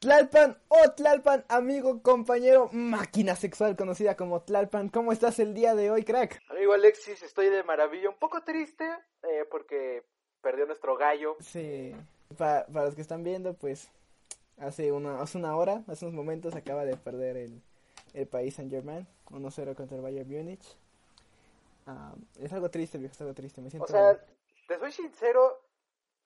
Tlalpan o Tlalpan, amigo, compañero, máquina sexual conocida como Tlalpan. ¿Cómo estás el día de hoy, crack? Amigo Alexis, estoy de maravilla. Un poco triste eh, porque perdió nuestro gallo. Sí, para, para los que están viendo, pues hace una, hace una hora, hace unos momentos, acaba de perder el, el país Saint Germain 1-0 contra el Bayern Múnich. Ah, es algo triste, viejo, es algo triste. Me siento... O sea, te soy sincero,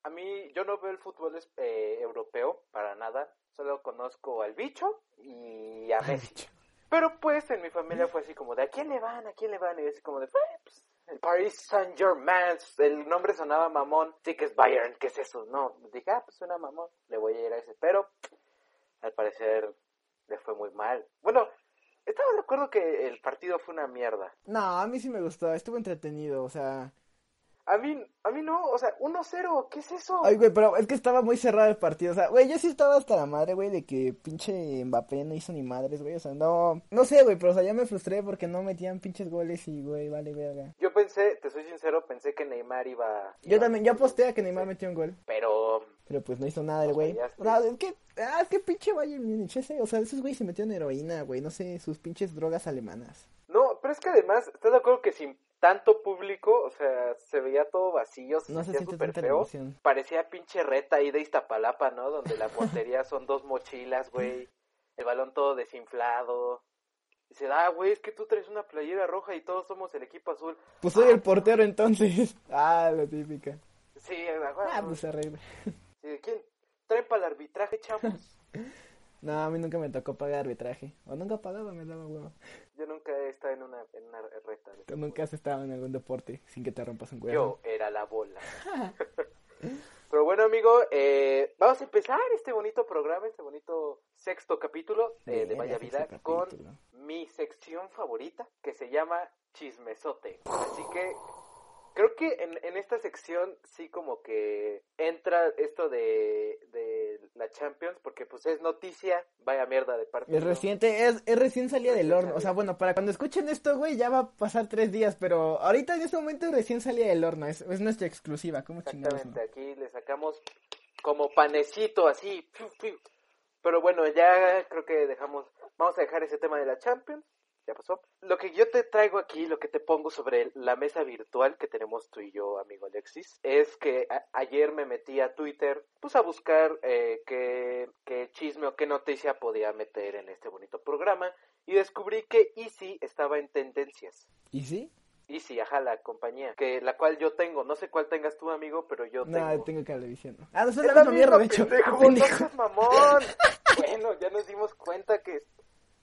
a mí yo no veo el fútbol eh, europeo para nada. Solo conozco al bicho y a Messi. Pero pues en mi familia fue así como de ¿a quién le van? ¿A quién le van? Y así como de pues, el Paris Saint Germain. El nombre sonaba mamón. Sí que es Bayern, ¿qué es eso? No, dije, ah, pues suena mamón. Le voy a ir a ese. Pero al parecer le fue muy mal. Bueno, estaba de acuerdo que el partido fue una mierda. No, a mí sí me gustó, estuvo entretenido, o sea... A mí, a mí no, o sea, 1-0, ¿qué es eso? Ay, güey, pero es que estaba muy cerrado el partido, o sea, güey, yo sí estaba hasta la madre, güey, de que pinche Mbappé no hizo ni madres, güey, o sea, no, no sé, güey, pero o sea, ya me frustré porque no metían pinches goles y, güey, vale, verga. Yo pensé, te soy sincero, pensé que Neymar iba... Yo también, yo aposté a que Neymar metió un gol. Pero... Pero pues no hizo nada el güey. O sea, es que, ah, es que pinche Bayern Múnich, ese, o sea, esos güeyes se metieron heroína, güey, no sé, sus pinches drogas alemanas. No, pero es que además, ¿estás de acuerdo que sin tanto público, o sea, se veía todo vacío, se No se súper feo. emoción. Parecía pinche reta ahí de Iztapalapa, ¿no? Donde la portería son dos mochilas, güey. El balón todo desinflado. Dice, ah, güey, es que tú traes una playera roja y todos somos el equipo azul. Pues soy el portero entonces. Ah, la típica. Sí, ah, Ah, pues arregla. Sí, ¿quién trae para el arbitraje, chavos? No, a mí nunca me tocó pagar arbitraje. O nunca pagaba, me daba huevo. Yo nunca he estado en una, en una reta. Tú nunca has estado en algún deporte sin que te rompas un huevo. Yo era la bola. Pero bueno, amigo, eh, vamos a empezar este bonito programa, este bonito sexto capítulo eh, de Vaya Vida con mi sección favorita que se llama Chismesote. Así que creo que en, en esta sección sí como que entra esto de, de la Champions porque pues es noticia, vaya mierda de parte. Es reciente, es, es recién salida del horno. O sea, bueno, para cuando escuchen esto, güey, ya va a pasar tres días. Pero ahorita en este momento recién salida del horno. Es, es nuestra exclusiva. ¿Cómo chingados? Exactamente, no? aquí le sacamos como panecito así. Pero bueno, ya creo que dejamos, vamos a dejar ese tema de la Champions, ya pasó. Lo que yo te traigo aquí, lo que te pongo sobre la mesa virtual que tenemos tú y yo, amigo Alexis, es que ayer me metí a Twitter, pues a buscar eh, qué, qué chisme o qué noticia podía meter en este bonito programa y descubrí que Easy estaba en tendencias. ¿Y sí? Easy, ajá, la compañía, que la cual yo tengo, no sé cuál tengas tú, amigo, pero yo No, tengo. tengo cablevisión. Ah, no, es Es la misma mierda, de hecho. pendejo, no seas mamón. bueno, ya nos dimos cuenta que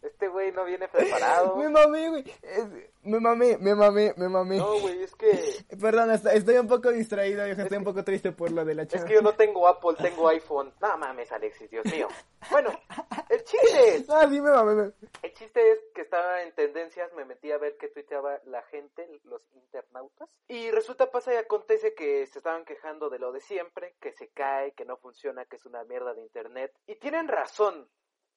este güey no viene preparado. Me mamé, güey. Es- Me mamé, me mamé, me mamé. No, güey, es que Perdón, estoy un poco distraído, viejo. Estoy un poco triste por lo de la es chava. que yo no tengo Apple, tengo iPhone. No mames, Alexis, Dios mío. Bueno, el chiste es, Ah, sí, me mamé. me- el chiste es que estaba en tendencias, me metí a ver qué tuiteaba la gente, los internautas, y resulta pasa y acontece que se estaban quejando de lo de siempre, que se cae, que no funciona, que es una mierda de internet, y tienen razón.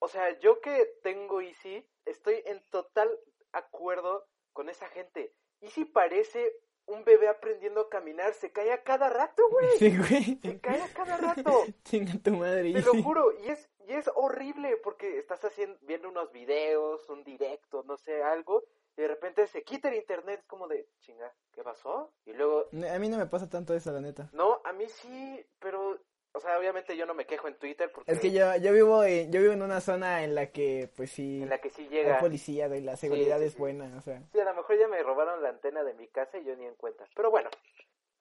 O sea, yo que tengo Easy, estoy en total acuerdo con esa gente. Easy parece un bebé aprendiendo a caminar, se cae a cada rato, güey. Sí, güey. Se cae a cada rato. Chinga tu madre. Te lo juro, y es, y es horrible porque estás haciendo, viendo unos videos, un directo, no sé, algo, y de repente se quita el internet, es como de, chinga, ¿qué pasó? Y luego, A mí no me pasa tanto eso, la neta. no, a mí sí, pero, o sea, obviamente yo no me quejo en Twitter porque Es que yo, yo vivo en, yo vivo en una zona en la que, pues sí, en la que sí hay llega. policía, güey, la seguridad sí, es sí. buena, o sea. Sí, a lo mejor ya me robaron la antena de mi casa y yo ni en cuenta. Pero bueno,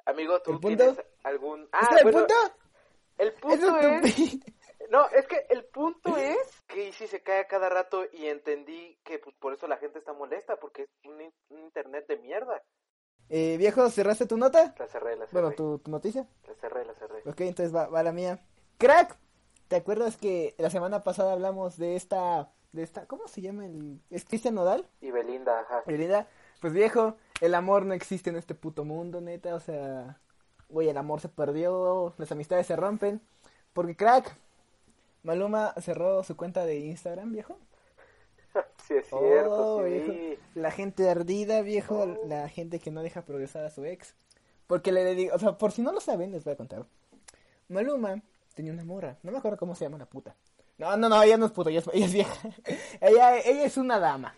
amigo, ¿tú tienes algún... Ah, ¿Ese es el punto? el punto es No, es que el punto es que Easy se cae a cada rato y entendí que pues, por eso la gente está molesta, porque es un, un internet de mierda. Eh, viejo, ¿cerraste tu nota? La cerré, la cerré. Bueno, tu, tu noticia. La cerré, la cerré. Ok, entonces va, va la mía. Crack, ¿te acuerdas que la semana pasada hablamos de esta, de esta, ¿cómo se llama el, es Cristian Nodal? Y Belinda, ajá. Belinda, pues viejo, el amor no existe en este puto mundo, neta, o sea, güey, el amor se perdió, las amistades se rompen, porque crack, Maluma cerró su cuenta de Instagram, viejo. sí, es cierto, Oh, sí. La gente ardida, viejo. Oh. La gente que no deja progresar a su ex. Porque le dedico, o sea, por si no lo saben, les voy a contar. Maluma tenía una morra. No me acuerdo cómo se llama la puta. No, no, no, ella no es puta, ella es, ella es vieja. ella, ella es una dama.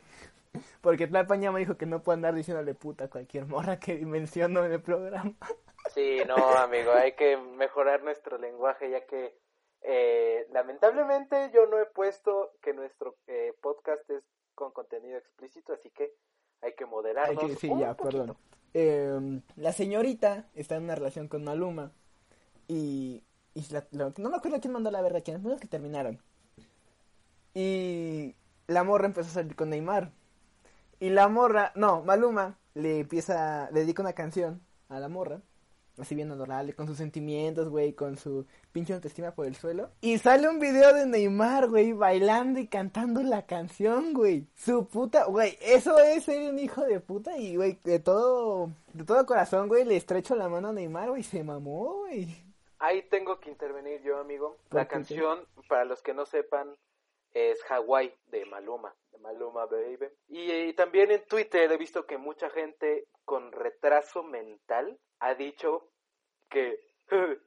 Porque Tlalpan ya me dijo que no puedo andar diciéndole puta a cualquier morra que menciono en el programa. Sí, no, amigo, hay que mejorar nuestro lenguaje ya que eh, lamentablemente yo no he puesto que nuestro eh, podcast es con contenido explícito, así que hay que Hay moderarnos. que, sí, un ya, poquito. perdón. Eh, la señorita está en una relación con Maluma. Y, y la- la- no me acuerdo quién mandó la verga, quién es que terminaron. Y la morra empezó a salir con Neymar. Y la morra, no, Maluma le empieza, le dedica una canción a la morra. Así bien adorable, con sus sentimientos, güey, con su pinche autoestima por el suelo. Y sale un video de Neymar, güey, bailando y cantando la canción, güey. Su puta, güey, eso es ser un hijo de puta y, güey, de todo, de todo corazón, güey, le estrecho la mano a Neymar, güey, se mamó, güey. Ahí tengo que intervenir yo, amigo. ¿Por La qué? canción, para los que no sepan, es Hawaii de Maluma, de Maluma Baby. Y, también en Twitter he visto que mucha gente con retraso mental ha dicho que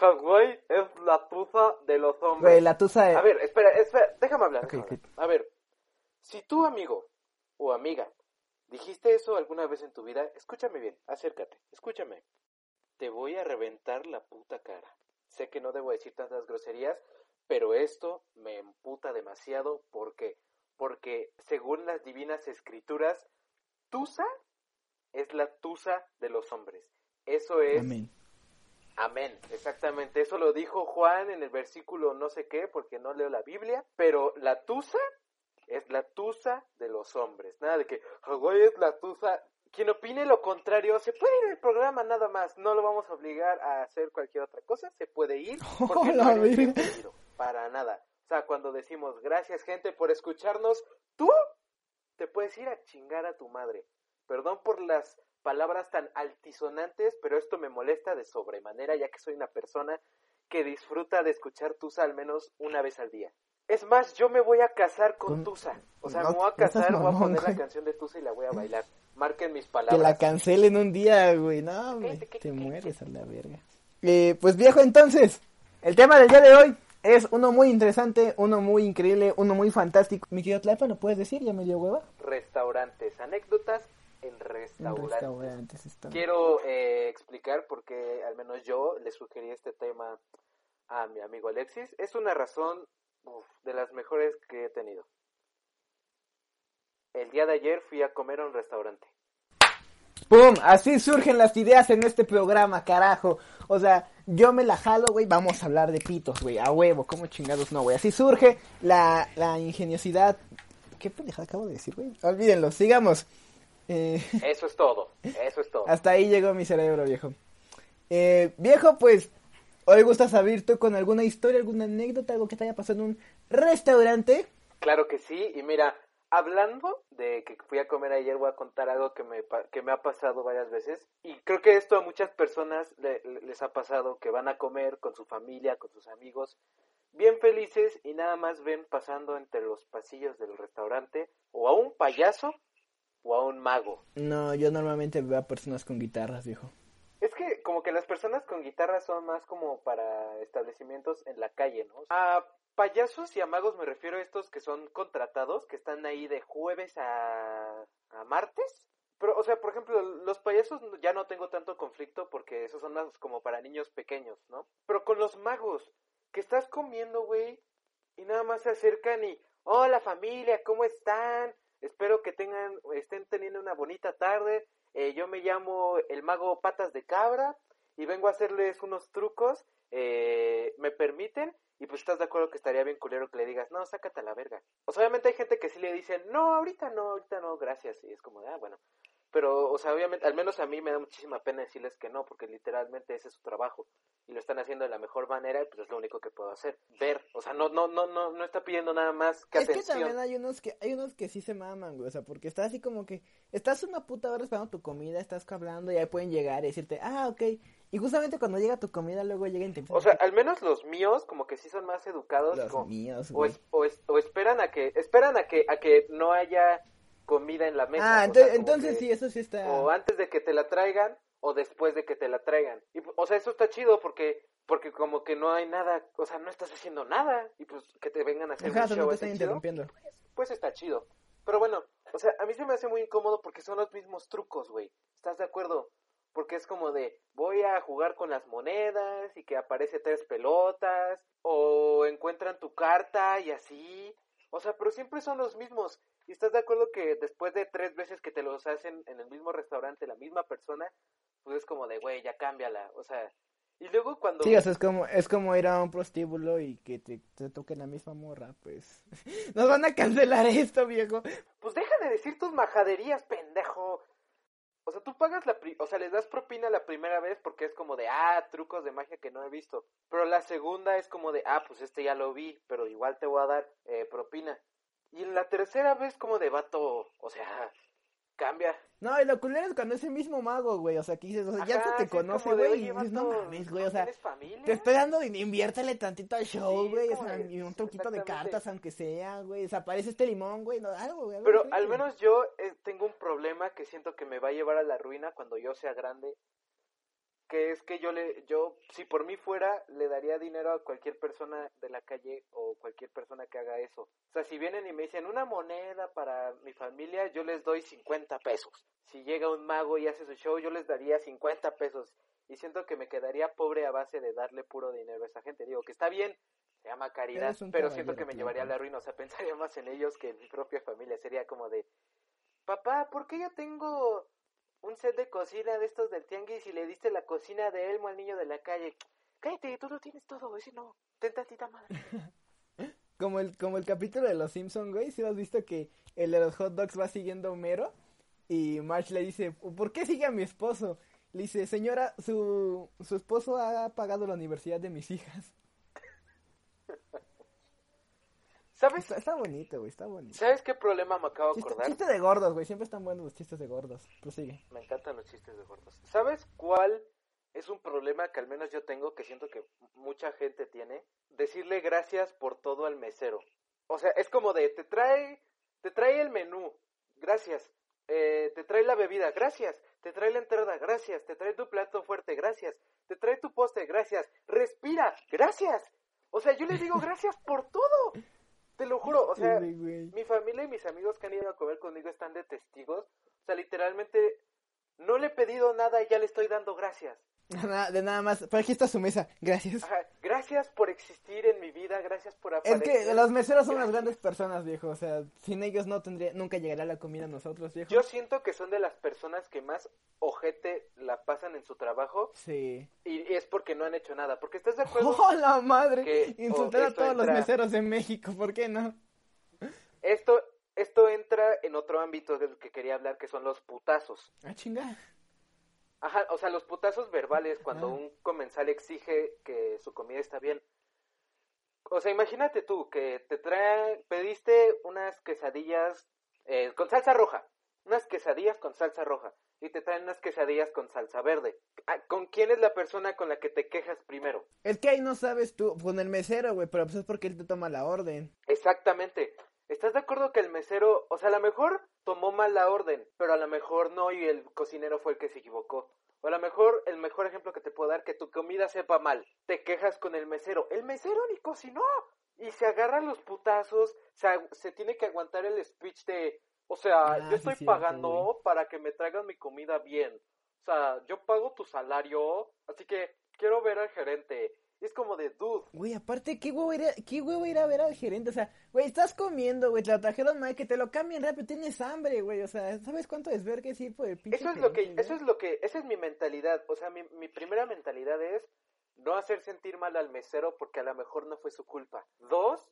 Hawaii es la tuza de los hombres. Güey, la tusa de... A ver, espera, espera, déjame hablar. Déjame. A ver, si tú, amigo o amiga, dijiste eso alguna vez en tu vida, escúchame bien, acércate, escúchame. Te voy a reventar la puta cara. Sé que no debo decir tantas groserías, pero esto me emputa demasiado porque porque según las divinas escrituras, tusa es la tusa de los hombres. Eso es Amén. Amén, exactamente. Eso lo dijo Juan en el versículo no sé qué, porque no leo la Biblia, pero la tusa es la tusa de los hombres. Nada de que Hawái es la tusa. Quien opine lo contrario, se puede ir al programa nada más. No lo vamos a obligar a hacer cualquier otra cosa. Se puede ir porque Oh, no. Para nada. O sea, cuando decimos gracias gente por escucharnos, tú te puedes ir a chingar a tu madre. Perdón por las palabras tan altisonantes, pero esto me molesta de sobremanera ya que soy una persona que disfruta de escuchar Tusa al menos una vez al día. Es más, yo me voy a casar con Con- Tusa. O sea, No, me voy a casar, voy a poner la güey. canción de Tusa y la voy a bailar. Marquen mis Que palabras. la cancelen un día, güey. No, Cállate, te mueres a la verga. Eh, pues viejo, entonces, el tema del día de hoy es uno muy interesante, uno muy increíble, uno muy fantástico. Mi querido Tlapa, ¿no puedes decir? Ya me dio hueva. Restaurantes, anécdotas en restaurantes. restaurantes están. Quiero eh, explicar por qué al menos yo le sugerí este tema a mi amigo Alexis. Es una razón uf, de las mejores que he tenido. El día de ayer fui a comer a un restaurante. ¡Pum! Así surgen las ideas en este programa, carajo. O sea, yo me la jalo, güey. Vamos a hablar de pitos, güey. A huevo, ¿cómo chingados no, güey? Así surge la, la ingeniosidad. ¿Qué pendejada acabo de decir, güey? Olvídenlo, sigamos. Eh, Eso es todo. Eso es todo. hasta ahí llegó mi cerebro, viejo. Eh, viejo, pues, hoy gusta saber tú con alguna historia, alguna anécdota, algo que te haya pasado en un restaurante. Claro que sí, y mira, hablando de que fui a comer ayer, voy a contar algo que me, que me ha pasado varias veces. Y creo que esto a muchas personas le- le- les ha pasado, que van a comer con su familia, con sus amigos, bien felices y nada más ven pasando entre los pasillos del restaurante o a un payaso o a un mago. No, yo normalmente veo a personas con guitarras, viejo. Es que como que las personas con guitarra son más como para establecimientos en la calle, ¿no? A payasos y a magos me refiero a estos que son contratados, que están ahí de jueves a, a martes. Pero, o sea, por ejemplo, los payasos ya no tengo tanto conflicto porque esos son más como para niños pequeños, ¿no? Pero con los magos, que estás comiendo, güey, y nada más se acercan y, hola familia, ¿cómo están? Espero que tengan, estén teniendo una bonita tarde. Eh, yo me llamo el mago Patas de Cabra y vengo a hacerles unos trucos. Eh, ¿Me permiten? Y pues estás de acuerdo que estaría bien culero que le digas, no, sácate a la verga. O sea, obviamente hay gente que sí le dicen, no, ahorita no, ahorita no, gracias. Y es como, ah, bueno. Pero, o sea, obviamente, al menos a mí me da muchísima pena decirles que no, porque literalmente ese es su trabajo y lo están haciendo de la mejor manera, pues es lo único que puedo hacer. Ver, o sea, no, no, no, no, no está pidiendo nada más que es atención. que también hay unos que, hay unos que sí se maman, güey, o sea, porque está así como que, estás una puta hora esperando tu comida, estás hablando y ahí pueden llegar y decirte, ah, ok, y justamente cuando llega tu comida, luego llegan y te O sea, al menos los míos, como que sí son más educados. Los como- míos, o, güey. es- o, es- o esperan a que, esperan a que, a que no haya comida en la mesa. Ah, o sea, entonces, como entonces que- sí, eso sí está... O antes de que te la traigan, o después de que te la traigan. Y, o sea, eso está chido porque, porque como que no hay nada, o sea, no estás haciendo nada. Y pues que te vengan a hacer Ajá, un o sea, no show te están interrumpiendo. pues está chido. Pero bueno, o sea, a mí se me hace muy incómodo porque son los mismos trucos, güey. ¿Estás de acuerdo? Porque es como de, voy a jugar con las monedas y que aparece tres pelotas, o encuentran tu carta y así. O sea, pero siempre son los mismos. ¿Y estás de acuerdo que después de tres veces que te los hacen en el mismo restaurante la misma persona, pues es como de, güey, ya cámbiala? O sea, y luego cuando... Sí, o sea, es como, es como ir a un prostíbulo y que te, te toque la misma morra, pues. Nos van a cancelar esto, viejo. Pues deja de decir tus majaderías, pendejo. O sea, tú pagas la... pri- O sea, les das propina la primera vez porque es como de, ah, trucos de magia que no he visto. Pero la segunda es como de, ah, pues este ya lo vi, pero igual te voy a dar eh, propina. Y en la tercera vez como de vato, o sea, cambia. No, y lo culero es cuando es el mismo mago, güey. O sea, que dices, o sea, ya se te conoce, güey. Y "Oye, dices, no mames, güey. ¿no O sea, familia? te estoy dando, in- inviértele tantito al show, Sí, güey. o sea, y un truquito de cartas, aunque sea, güey. Desaparece este limón, güey. No, algo, güey. Pero al menos yo eh, tengo un problema que siento que me va a llevar a la ruina cuando yo sea grande. Que es que yo le, yo, si por mí fuera, le daría dinero a cualquier persona de la calle o cualquier persona que haga eso. O sea, si vienen y me dicen una moneda para mi familia, yo les doy 50 pesos. Si llega un mago y hace su show, yo les daría 50 pesos. Y siento que me quedaría pobre a base de darle puro dinero a esa gente. Digo que está bien, se llama caridad, pero siento que me llevaría a la ruina. O sea, pensaría más en ellos que en mi propia familia. Sería como de, papá, ¿por qué yo tengo un set de cocina de estos del tianguis y le diste la cocina de Elmo al niño de la calle? Cállate, tú lo tienes todo, ese no. Ten tantita madre. Como el, como el capítulo de los Simpsons, güey. Si has visto que el de los hot dogs va siguiendo Homero. Y Marge le dice, ¿por qué sigue a mi esposo? Le dice, señora, su, su esposo ha pagado la universidad de mis hijas. ¿Sabes? Está, está bonito, güey, está bonito. ¿Sabes qué problema me acabo de acordar? chiste de gordos, güey. Siempre están buenos los chistes de gordos. Prosigue. Me encantan los chistes de gordos. ¿Sabes cuál es un problema que al menos yo tengo, que siento que mucha gente tiene? Decirle gracias por todo al mesero. O sea, es como de, te trae, te trae el menú, gracias. Eh, te trae la bebida, gracias. Te trae la entrada, gracias. Te trae tu plato fuerte, gracias. Te trae tu postre, gracias. Respira, gracias. O sea, yo les digo gracias por todo. Te lo juro, o sea, Sí, mi familia y mis amigos que han ido a comer conmigo están de testigos. O sea, literalmente no le he pedido nada y ya le estoy dando gracias. De nada más. Pero aquí está su mesa. Gracias. Ajá, gracias por existir en mi vida, gracias por Es aparecer. que los meseros son las Gracias. grandes personas, viejo. O sea, sin ellos no tendría, nunca llegaría la comida a nosotros, viejo. Yo siento que son de las personas que más ojete la pasan en su trabajo Sí. y es porque no han hecho nada. Porque estás de acuerdo, ¡Oh, la madre! que- Insultar a todos los meseros de México, ¿por qué no? esto, esto entra en otro ámbito del que quería hablar, que son los putazos. Ah, chinga. Ajá, o sea, los putazos verbales cuando Ah. un comensal exige que su comida está bien. O sea, imagínate tú que te trae, pediste unas quesadillas eh, con salsa roja, unas quesadillas con salsa roja, y te traen unas quesadillas con salsa verde. Ah, ¿Con quién es la persona con la que te quejas primero? Es que ahí no sabes tú, con el mesero, güey, pero pues es porque él te toma la orden. Exactamente. ¿Estás de acuerdo que el mesero, o sea, a lo mejor tomó mal la orden, pero a lo mejor no y el cocinero fue el que se equivocó? O a lo mejor el mejor ejemplo que te puedo dar, que tu comida sepa mal, te quejas con el mesero. El mesero ni cocinó. Y se agarran los putazos, se, tiene que aguantar el speech de, o sea, Ah, yo estoy pagando para que me traigan mi comida bien. O sea, yo pago tu salario, así que quiero ver al gerente. Y es como de, dude, Güey, aparte, ¿qué huevo, ir a, ¿qué huevo ir a ver al gerente? O sea, güey, estás comiendo, güey, te lo trajeron mal, que te lo cambien rápido, tienes hambre, güey. O sea, ¿sabes cuánto es ir por el pinche Eso es lo que, gerente, eso es lo que, esa es mi mentalidad. O sea, mi, mi primera mentalidad es no hacer sentir mal al mesero porque a lo mejor no fue su culpa. Dos,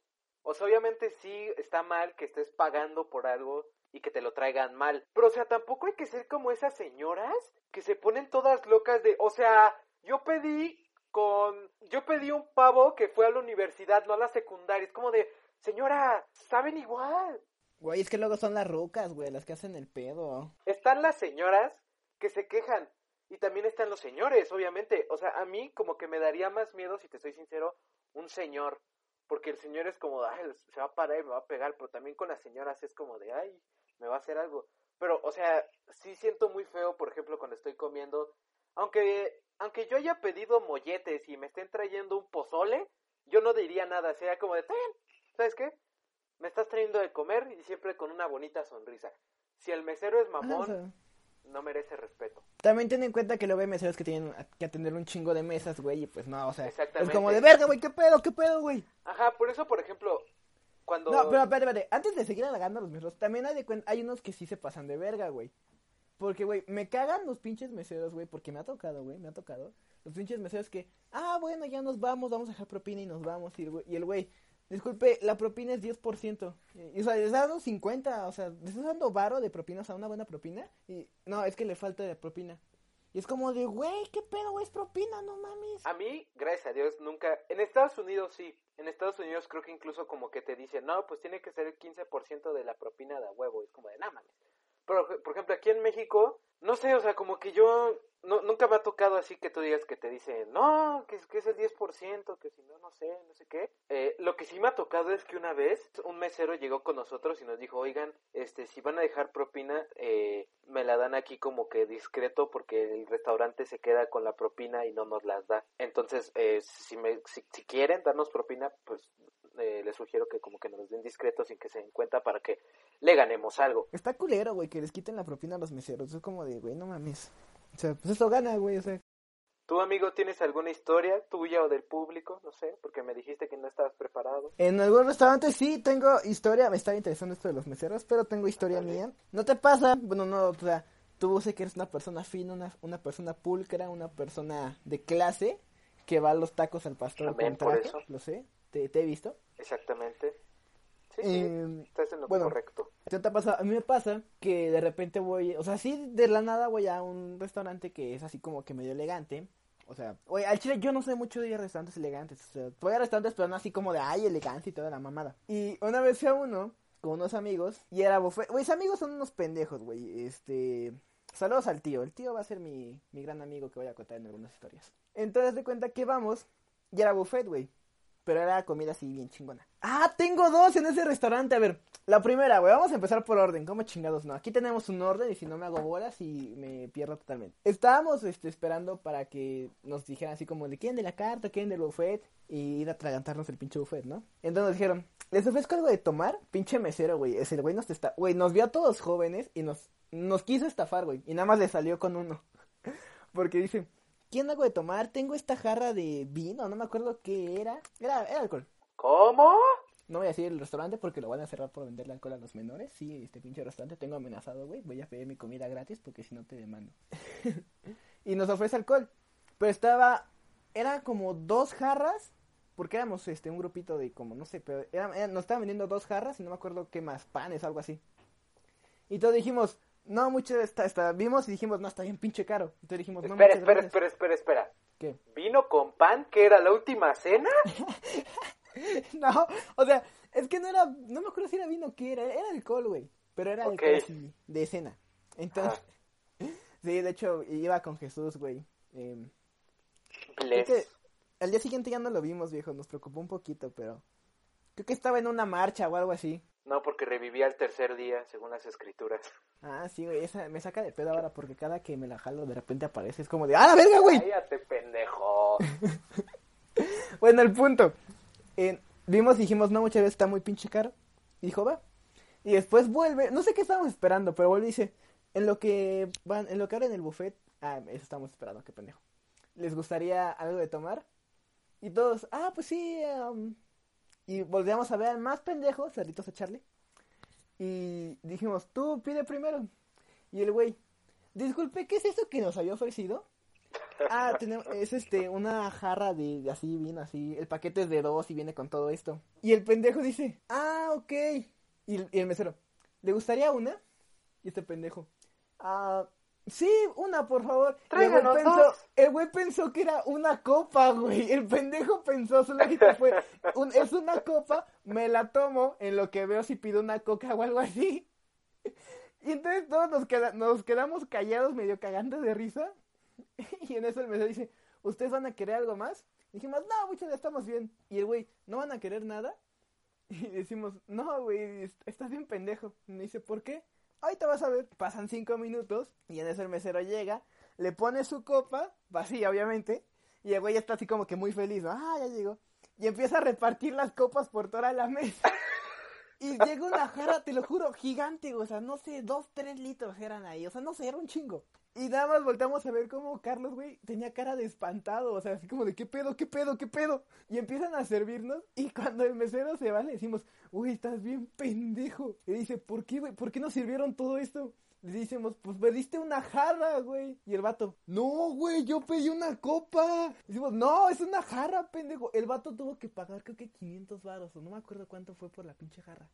o sea, obviamente sí está mal que estés pagando por algo y que te lo traigan mal. Pero, o sea, tampoco hay que ser como esas señoras que se ponen todas locas de, o sea, yo pedí con, yo pedí un pavo que fue a la universidad, no a la secundaria. Es como de, señora, saben igual. Güey, es que luego son las rucas, güey, las que hacen el pedo. Están las señoras que se quejan y también están los señores, obviamente. O sea, a mí como que me daría más miedo, si te soy sincero, un señor. Porque el señor es como, ay, se va a parar y me va a pegar. Pero también con las señoras es como de, ay, me va a hacer algo. Pero, o sea, sí siento muy feo, por ejemplo, cuando estoy comiendo. Aunque, aunque yo haya pedido molletes y me estén trayendo un pozole, yo no diría nada. Sería como de, ¿sabes qué? Me estás trayendo de comer y siempre con una bonita sonrisa. Si el mesero es mamón, no merece respeto. También ten en cuenta que luego hay meseros que tienen que atender un chingo de mesas, güey, y pues no, o sea, es como de verga, güey, ¿qué pedo, qué pedo, güey? Ajá, por eso, por ejemplo, cuando... No, pero espérate, espérate, antes de seguir halagando a los meseros, también hay, de hay unos que sí se pasan de verga, güey. Porque, güey, me cagan los pinches meseros, güey, porque me ha tocado, güey, me ha tocado. Los pinches meseros que, ah, bueno, ya nos vamos, vamos a dejar propina y nos vamos. Y el güey, disculpe, la propina es 10%. Y, o sea, les dando 50, o sea, les estás dando varo de propina, o sea, una buena propina. Y no, es que le falta de propina. Y es como de, güey, ¿qué pedo, güey? Es propina, no mames. A mí, gracias a Dios, nunca. En Estados Unidos sí. En Estados Unidos creo que incluso como que te dicen, no, pues tiene que ser el 15% de la propina de huevo. Es como de, nada mames. Pero, por ejemplo, aquí en México, no sé, o sea, como que yo no, nunca me ha tocado así que tú digas que te dicen, no, que, que es el 10%, que si no, no sé, no sé qué. Eh, lo que sí me ha tocado es que una vez un mesero llegó con nosotros y nos dijo, oigan, este, si van a dejar propina, eh, me la dan aquí como que discreto porque el restaurante se queda con la propina y no nos las da. Entonces, eh, si, me, si quieren darnos propina, pues eh, les sugiero que como que nos den discreto sin que se den cuenta para que le ganemos algo. Está culero, güey, que les quiten la propina a los meseros. Es como de, güey, no mames. O sea, pues eso gana, güey, o sea. ¿Tú, amigo, tienes alguna historia tuya o del público? No sé, porque me dijiste que no estabas preparado. En algún restaurante sí tengo historia. Me estaba interesando esto de los meseros, pero tengo historia mía. ¿No te pasa? Bueno, no, o sea, tú sé que eres una persona fina, una, una persona pulcra, una persona de clase que va a los tacos al pastor con traje, lo sé, te, te he visto. Exactamente. Sí, sí, em, estás en lo correcto. te pasa? A mí me pasa que de repente voy, o sea, así de la nada voy a un restaurante que es así como que medio elegante. O sea, oye, al chile yo no sé mucho de ir a restaurantes elegantes. O sea, voy a restaurantes pero no así como de, ay, elegancia y toda la mamada. Y una vez fui a uno con unos amigos y era buffet. Güey, amigos son unos pendejos, güey. Este... Saludos al tío. El tío va a ser mi, mi gran amigo que voy a contar en algunas historias. Entonces de cuenta que vamos y era buffet, güey. Pero era comida así bien chingona. Ah, tengo dos en ese restaurante. A ver, la primera, güey. Vamos a empezar por orden. ¿Cómo chingados no? Aquí tenemos un orden y si no me hago bolas y me pierdo totalmente. Estábamos este, esperando para que nos dijeran así como de quién de la carta, quién del buffet. Y ir a atragantarnos el pinche buffet, ¿no? Entonces nos dijeron, ¿les ofrezco algo de tomar? Pinche mesero, güey. Es el güey nos está... Güey, nos vio a todos jóvenes y nos, nos quiso estafar, güey. Y nada más le salió con uno. Porque dice, ¿Quién algo de tomar? Tengo esta jarra de vino, no me acuerdo qué era. Era, era alcohol. ¿Cómo? No voy a decir el restaurante porque lo van a cerrar por venderle alcohol a los menores. Sí, este pinche restaurante tengo amenazado, güey. Voy a pedir mi comida gratis porque si no te demando. y nos ofrece alcohol. Pero estaba, era como dos jarras. Porque éramos este un grupito de como, no sé, pero nos estaban vendiendo dos jarras y no me acuerdo qué más, panes, algo así. Y todos dijimos, no, mucho está, está, vimos y dijimos, no, está bien pinche caro. Entonces dijimos, no, espera, espera, espera, espera, espera. ¿Qué? ¿Vino con pan que era la última cena? no, o sea, es que no era, no me acuerdo si era vino que era, era alcohol, güey. Pero era alcohol de cena. Entonces, sí, de hecho, iba con Jesús, güey. Eh, que al día siguiente ya no lo vimos, viejo, nos preocupó un poquito, pero creo que estaba en una marcha o algo así. No, porque revivía el tercer día, según las escrituras. Ah, sí, güey, esa me saca de pedo ahora porque cada que me la jalo de repente aparece, es como de, ¡ah, la verga, güey! Cállate, pendejo. bueno, el punto. Eh, vimos y dijimos, no, muchas veces está muy pinche caro. Y dijo, va. Y después vuelve, no sé qué estábamos esperando, pero vuelve y dice, en lo que van, en lo que abren el buffet, ah, eso estamos esperando, qué pendejo. ¿Les gustaría algo de tomar? Y todos, ah, pues sí, um, y volvíamos a ver más pendejo, cerritos a Charlie. Y dijimos, tú pide primero. Y el güey, disculpe, ¿qué es eso que nos había ofrecido? Ah, tenemos, es este, una jarra de, así, bien así. El paquete es de dos y viene con todo esto. Y el pendejo dice, ah, ok. Y el mesero, ¿le gustaría una? Y este pendejo, ah, sí, una, por favor. El güey pensó, dos. el güey pensó que era una copa, güey. El pendejo pensó, solamente fue, un- es una copa, me la tomo en lo que veo si pido una coca o algo así. Y entonces todos nos, queda- nos quedamos callados, medio cagando de risa. Y en eso el mesero dice, ¿ustedes van a querer algo más? Dijimos, no, muchas ya estamos bien. Y el güey, ¿no van a querer nada? Y decimos, no, güey, est- estás bien pendejo. Y me dice, ¿por qué? Ahorita vas a ver. Pasan cinco minutos y en eso el mesero llega, le pone su copa, vacía obviamente, y el güey está así como que muy feliz, ¿no? Ah, ya llegó. Y empieza a repartir las copas por toda la mesa. Y llega una jarra, te lo juro, gigante, o sea, no sé, dos, tres litros eran ahí, o sea, no sé, era un chingo. Y nada más volteamos a ver cómo Carlos, güey, tenía cara de espantado, o sea, así como de, ¿qué pedo, qué pedo, qué pedo? Y empiezan a servirnos, y cuando el mesero se va, le decimos, uy, estás bien pendejo. Y dice, ¿por qué, güey? ¿Por qué nos sirvieron todo esto? Le decimos, pues pediste una jarra, güey. Y el vato, no, güey, yo pedí una copa. Decimos, no, es una jarra, pendejo. El vato tuvo que pagar, creo que 500 varos, o no me acuerdo cuánto fue por la pinche jarra.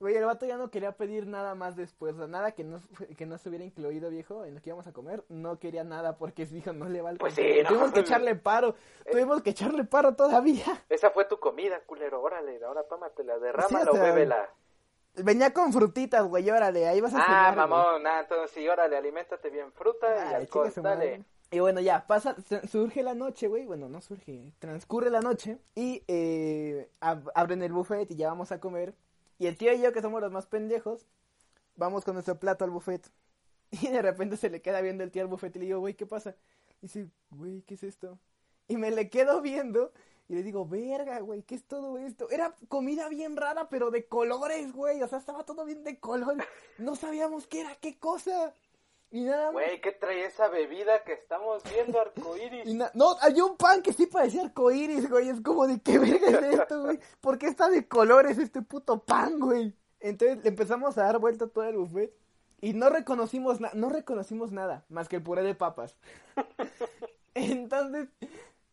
Güey, el vato ya no quería pedir nada más después, o sea, nada que no, que no se hubiera incluido, viejo, en lo que íbamos a comer. No quería nada porque dijo, no le va al Pues sí, no. Tuvimos que echarle paro, tuvimos que echarle paro todavía. Esa fue tu comida, culero. Órale, ahora tómatela, derrámala Sí, o bébela. Venía con frutitas, güey, órale, ahí vas a Ah, cenar, mamón, ah, entonces sí, órale, aliméntate bien, fruta y alcohol, dale. Y bueno, ya, pasa, su- surge la noche, güey. Bueno, no surge, transcurre la noche. Y eh, ab- abren el buffet y ya vamos a comer. Y el tío y yo, que somos los más pendejos, vamos con nuestro plato al buffet. Y de repente se le queda viendo el tío al buffet y le digo, güey, ¿qué pasa? Y dice, güey, ¿qué es esto? Y me le quedo viendo y le digo, verga, güey, ¿qué es todo esto? Era comida bien rara, pero de colores, güey. O sea, estaba todo bien de colores. No sabíamos qué era, qué cosa. Y nada. Güey, ¿qué trae esa bebida que estamos viendo, arcoíris? No, hay un pan que sí parecía arcoíris, güey. Es como de qué verga es esto, güey. ¿Por qué está de colores este puto pan, güey? Entonces le empezamos a dar vuelta a todo el buffet. Y no reconocimos nada, no reconocimos nada, más que el puré de papas. Entonces,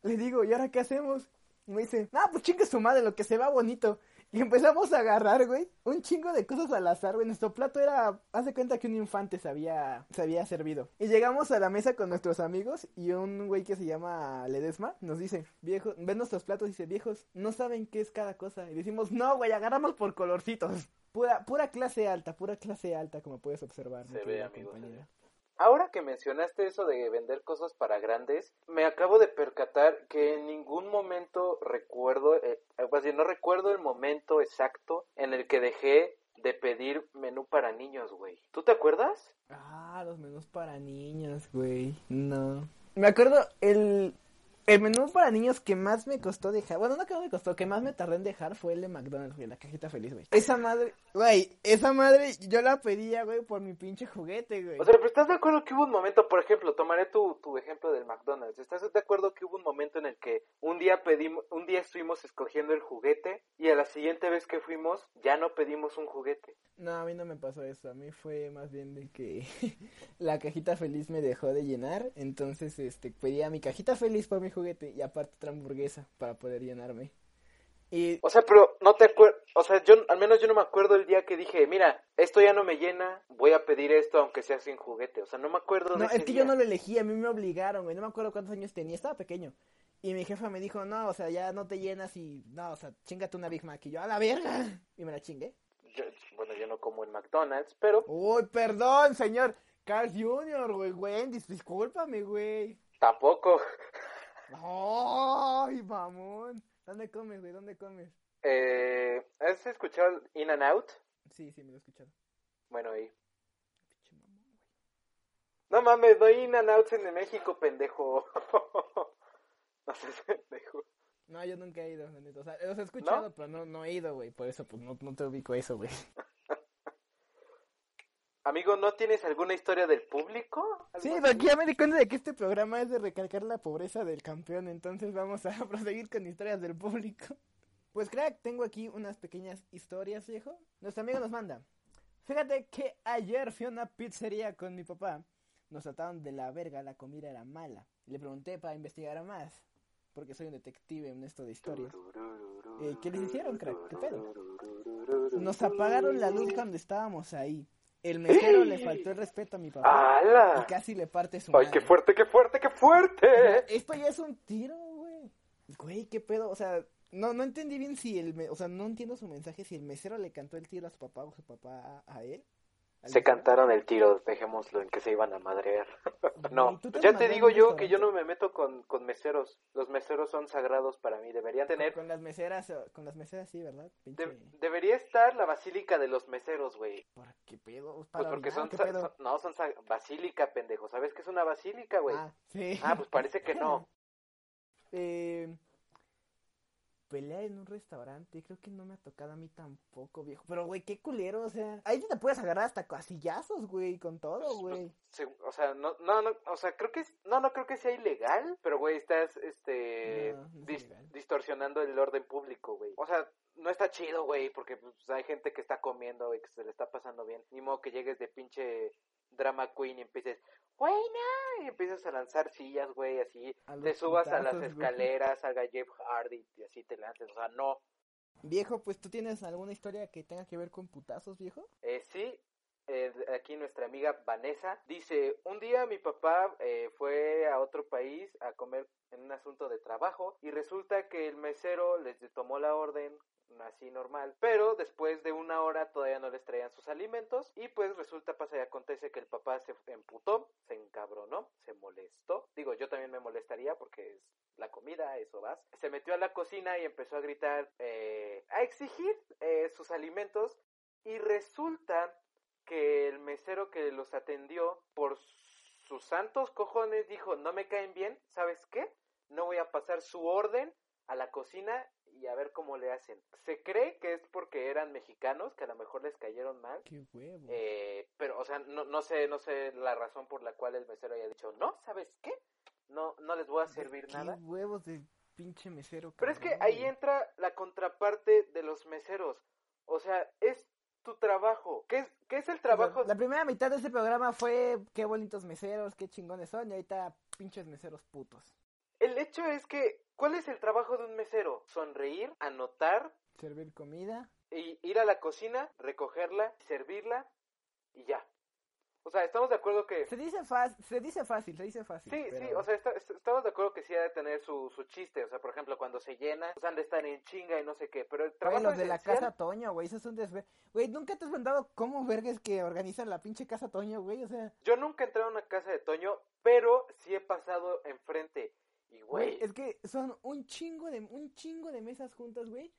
le digo, ¿y ahora qué hacemos? Y me dice, ah, pues chingue su madre, lo que se va bonito. Y empezamos a agarrar, güey, un chingo de cosas al azar, güey. Nuestro plato era, haz de cuenta que un infante se había, se había servido. Y llegamos a la mesa con nuestros amigos y un güey que se llama Ledesma nos dice, viejo, ven nuestros platos y dice, viejos, no saben qué es cada cosa. Y decimos, no, güey, agarramos por colorcitos. Pura, pura clase alta, pura clase alta, como puedes observar. Se ve, amigo, se. Ahora que mencionaste eso de vender cosas para grandes, me acabo de percatar que en ningún momento recuerdo, eh, bien, no recuerdo el momento exacto en el que dejé de pedir menú para niños, güey. ¿Tú te acuerdas? Ah, los menús para niños, güey. No. Me acuerdo el, el menú para niños que más me costó dejar. Bueno, no que no me costó, que más me tardé en dejar fue el de McDonald's, güey, la cajita feliz, güey. Esa madre, güey, esa madre yo la pedía, güey, por mi pinche juguete, güey. O sea, pero ¿estás de acuerdo que hubo un momento, por ejemplo, tomaré tu, tu ejemplo del McDonald's, ¿estás de acuerdo que hubo un momento en el que un día pedimos, un día estuvimos escogiendo el juguete y a la siguiente vez que fuimos ya no pedimos un juguete? No, a mí no me pasó eso. A mí fue más bien de que la cajita feliz me dejó de llenar. Entonces, este, pedía mi cajita feliz por mi juguete y aparte otra hamburguesa para poder llenarme. Y O sea, pero no te acuerdas, o sea, yo al menos yo no me acuerdo el día que dije, mira, esto ya no me llena, voy a pedir esto aunque sea sin juguete. O sea, no me acuerdo de No, ese es que día. yo no lo elegí, a mí me obligaron, güey. No me acuerdo cuántos años tenía, estaba pequeño. Y mi jefa me dijo, no, o sea, ya no te llenas y, no, o sea, chingate una Big Mac. Y yo, a la verga. Y me la chingué. Yo- bueno, yo no como en McDonald's, pero Uy, perdón, señor. Carl Jr., güey, Wendy's, discúlpame, güey. tampoco. Ay, mamón. ¿Dónde comes, güey? ¿Dónde comes? Eh, ¿Has escuchado In and Out? Sí, sí, me lo he escuchado. Bueno, ahí. Pinche mamón, güey. No mames, hay In and Outs en México, pendejo. no seas pendejo. No, yo nunca he ido. O sea, los he escuchado, pero no, no he ido, güey. Por eso, pues, no, no te ubico eso, güey. Amigo, ¿no tienes alguna historia del público? ¿Algo Sí, así? porque ya me di cuenta de que este programa es de recalcar la pobreza del campeón, entonces vamos a proseguir con historias del público. Pues crack, tengo aquí unas pequeñas historias, viejo. Nuestro amigo nos manda. Fíjate que ayer fui a una pizzería con mi papá. Nos trataron de la verga, la comida era mala. Le pregunté para investigar más, porque soy un detective en esto de historias. Eh, ¿Qué les hicieron, crack? ¿Qué pedo? Nos apagaron la luz cuando estábamos ahí. El mesero le faltó el respeto a mi papá. ¡Hala! Y casi le parte su ¡Ay, madre. qué fuerte, qué fuerte, qué O sea, fuerte! esto ya es un tiro, güey. Güey, qué pedo. O sea, no, no entendí bien si el... me- O sea, no entiendo su mensaje. Si el mesero le cantó el tiro a su papá o su papá a él. Se cantaron el tiro, dejémoslo en que se iban a madrear. No, Güey, ¿tú te has ya te digo yo que yo no me meto con, con meseros. Los meseros son sagrados para mí. Deberían tener... Con las meseras, eh, con las meseras sí, ¿verdad? Pinche... de- debería estar la basílica de los meseros, güey. ¿Por qué pedo? Pues ¿Para porque orinar? son, ¿Qué sa- pedo? son- no, son basílica, pendejo. ¿Sabes qué es una basílica, güey? Ah, sí. Ah, pues parece que no. Eh, pelear en un restaurante, creo que no me ha tocado a mí tampoco, viejo. Pero, güey, qué culero, o sea. Ahí te puedes agarrar hasta casillazos, güey, con todo, güey. Se- o sea, no, no, no, o sea, creo que es, no, no creo que sea ilegal, pero güey, estás, este, No, no es dis- ilegal. distorsionando el orden público, güey. O sea, no está chido, güey, porque pues, hay gente que está comiendo, güey, que se le está pasando bien. Ni modo que llegues de pinche drama queen y empieces, güey, no, y empiezas a lanzar sillas, güey, así, te subas a las güey. escaleras, haga Jeff Hardy y así te lances, o sea, no. Viejo, pues tú tienes alguna historia que tenga que ver con putazos, viejo. Eh, sí, eh, aquí nuestra amiga Vanessa dice, un día mi papá eh, fue a otro país a comer en un asunto de trabajo y resulta que el mesero les tomó la orden así normal, pero después de una hora todavía no les traían sus alimentos y pues resulta, pasa y acontece que el papá se emputó, se encabronó, se molestó, digo yo también me molestaría porque es la comida, eso vas, se metió a la cocina y empezó a gritar, eh, a exigir eh, sus alimentos y resulta que el mesero que los atendió por sus santos cojones dijo, no me caen bien, ¿sabes qué? No voy a pasar su orden a la cocina y a ver cómo le hacen. Se cree que es porque eran mexicanos, que a lo mejor les cayeron mal, Qué huevo. eh, pero, o sea, no, no sé, no sé la razón por la cual el mesero haya dicho, no, ¿sabes qué? No, no les voy a servir Qué nada. huevos de pinche mesero. Pero es que ahí entra la contraparte de los meseros. O sea, es tu trabajo. ¿Qué es, qué es el trabajo? la primera mitad de ese programa fue qué bonitos meseros, qué chingones son, y ahorita pinches meseros putos. El hecho es que, ¿cuál es el trabajo de un mesero? Sonreír, anotar, Servir comida. y ir a la cocina, recogerla, servirla y ya. O sea, estamos de acuerdo que... Se dice fácil, se dice fácil, se dice fácil. Sí, pero- sí, o sea, está- est- estamos de acuerdo que sí ha de tener su, su chiste. O sea, por ejemplo, cuando se llena, pues han de estar en chinga y no sé qué. Pero el trabajo los de la esencial- casa Toño, güey, eso es un desver... Güey, ¿nunca te has mandado cómo vergas que organizan la pinche casa Toño, güey? O sea, Yo nunca he entrado a una casa de Toño, pero sí he pasado enfrente. Y, güey, güey, es que son un chingo de, un chingo de mesas juntas, güey.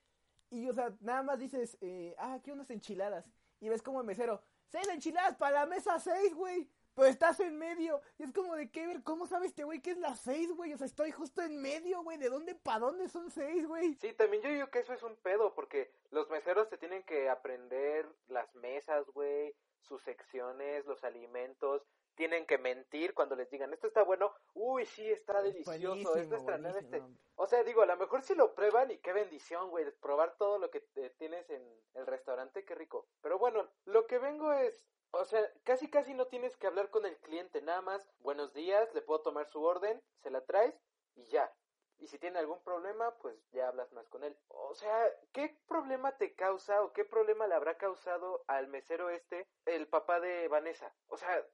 Y, o sea, nada más dices, eh, ah, aquí unas enchiladas. Y ves como el mesero, seis enchiladas para la mesa seis, güey. Pero estás en medio. Y es como de qué ver, ¿cómo sabe este güey que es la seis, güey? O sea, estoy justo en medio, güey. ¿De dónde para dónde son seis, güey? Sí, también yo digo que eso es un pedo, porque los meseros se tienen que aprender las mesas, güey, sus secciones, los alimentos, tienen que mentir cuando les digan, esto está bueno, uy, sí, está delicioso, esto está nada, este... O sea, digo, a lo mejor si lo prueban y qué bendición, güey, probar todo lo que te- tienes en el restaurante, qué rico. Pero bueno, lo que vengo es, o sea, casi casi no tienes que hablar con el cliente, nada más, buenos días, le puedo tomar su orden, se la traes y ya. Y si tiene algún problema, pues ya hablas más con él. O sea, ¿qué problema te causa o qué problema le habrá causado al mesero este el papá de Vanessa? O sea,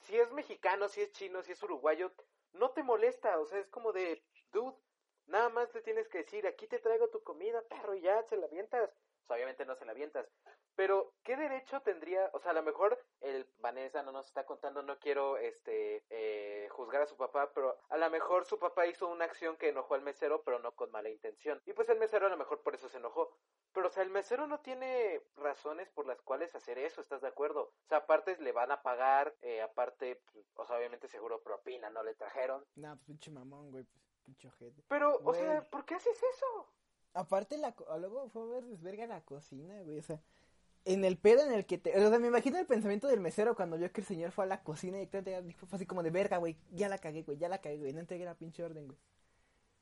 si es mexicano, si es chino, si es uruguayo, no te molesta. O sea, es como de, dude, nada más le tienes que decir, aquí te traigo tu comida, perro, y ya se la avientas. O sea, obviamente no se la avientas. Pero, ¿qué derecho tendría? O sea, a lo mejor el Vanessa no nos está contando, no quiero este eh, juzgar a su papá, pero a lo mejor su papá hizo una acción que enojó al mesero, pero no con mala intención. Y pues el mesero a lo mejor por eso se enojó. Pero, o sea, el mesero no tiene razones por las cuales hacer eso, ¿estás de acuerdo? O sea, aparte le van a pagar, eh, aparte, pues, o sea, obviamente seguro propina, no le trajeron. Nah, pues pinche mamón, güey, pues pinche ojete. Pero, o Güey. sea, ¿por qué haces eso? Aparte, la, luego fue a ver desverga la cocina, güey, o sea, en el pedo en el que te, o sea, me imagino el pensamiento del mesero cuando vio que el señor fue a la cocina y dijo, fue así como de verga, güey, ya la cagué, güey, ya la cagué, güey, no entregué la pinche orden, güey.